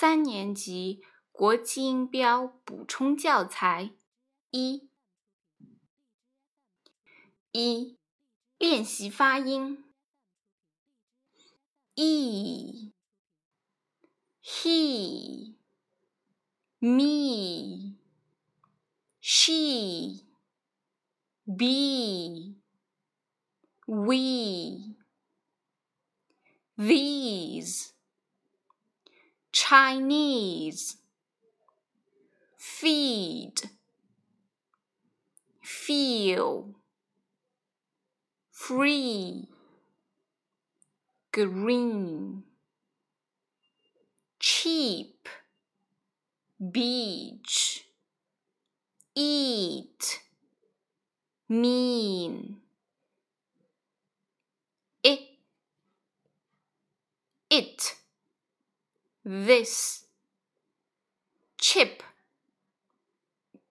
三年级国际音标补充教材一一练习发音：e、he、me、she、be、we、these。Chinese. Feed. Feel. Free. Green. Cheap. Beach. Eat. Mean. It. It this chip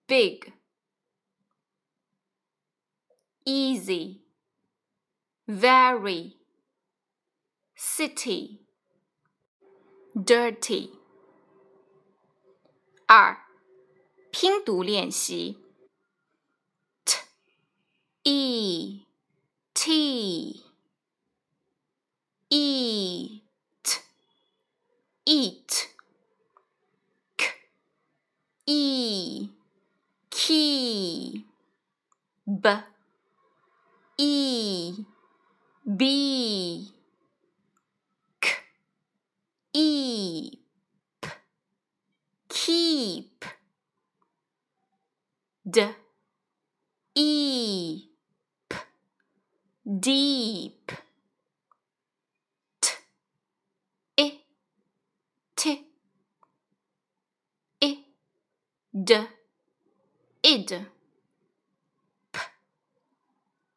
big easy very city dirty 二拼读练习 t e t eat. K. E. Key b. E. B. K. E. P. Keep. D. E. P. Deep d id. P.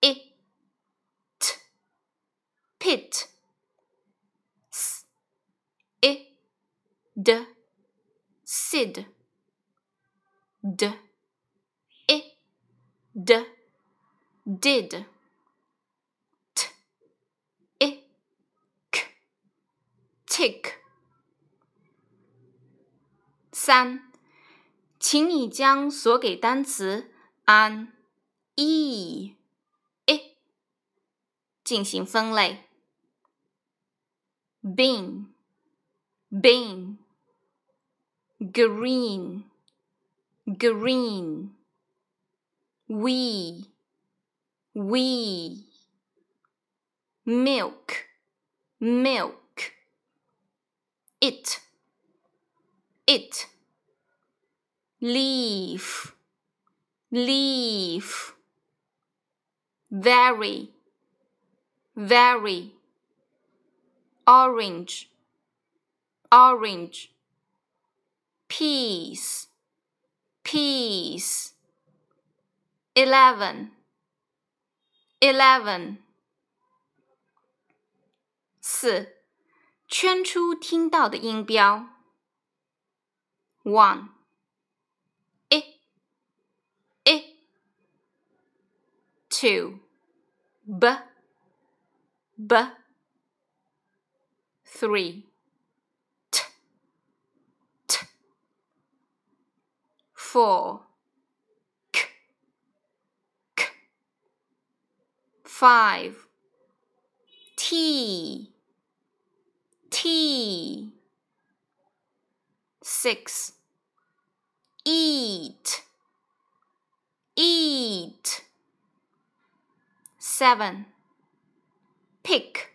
It. Pit. S. Sid. D. It d. Did. T. It k. Tick. 三请你将所给单词 an、e、i 进行分类。bin、bin、green、green、we、we、milk、milk、it、it。leaf, leaf, very, very, orange, orange, peace, peace, eleven, eleven. 四，圈出听到的音标。one。 Two b b three t t four k k five t t six eat eat seven. Pick,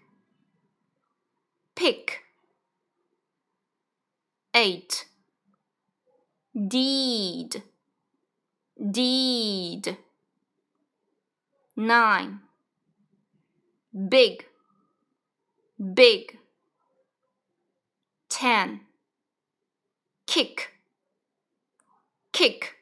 pick. Eight. Deed, deed. Nine. Big, big. Ten. Kick, kick.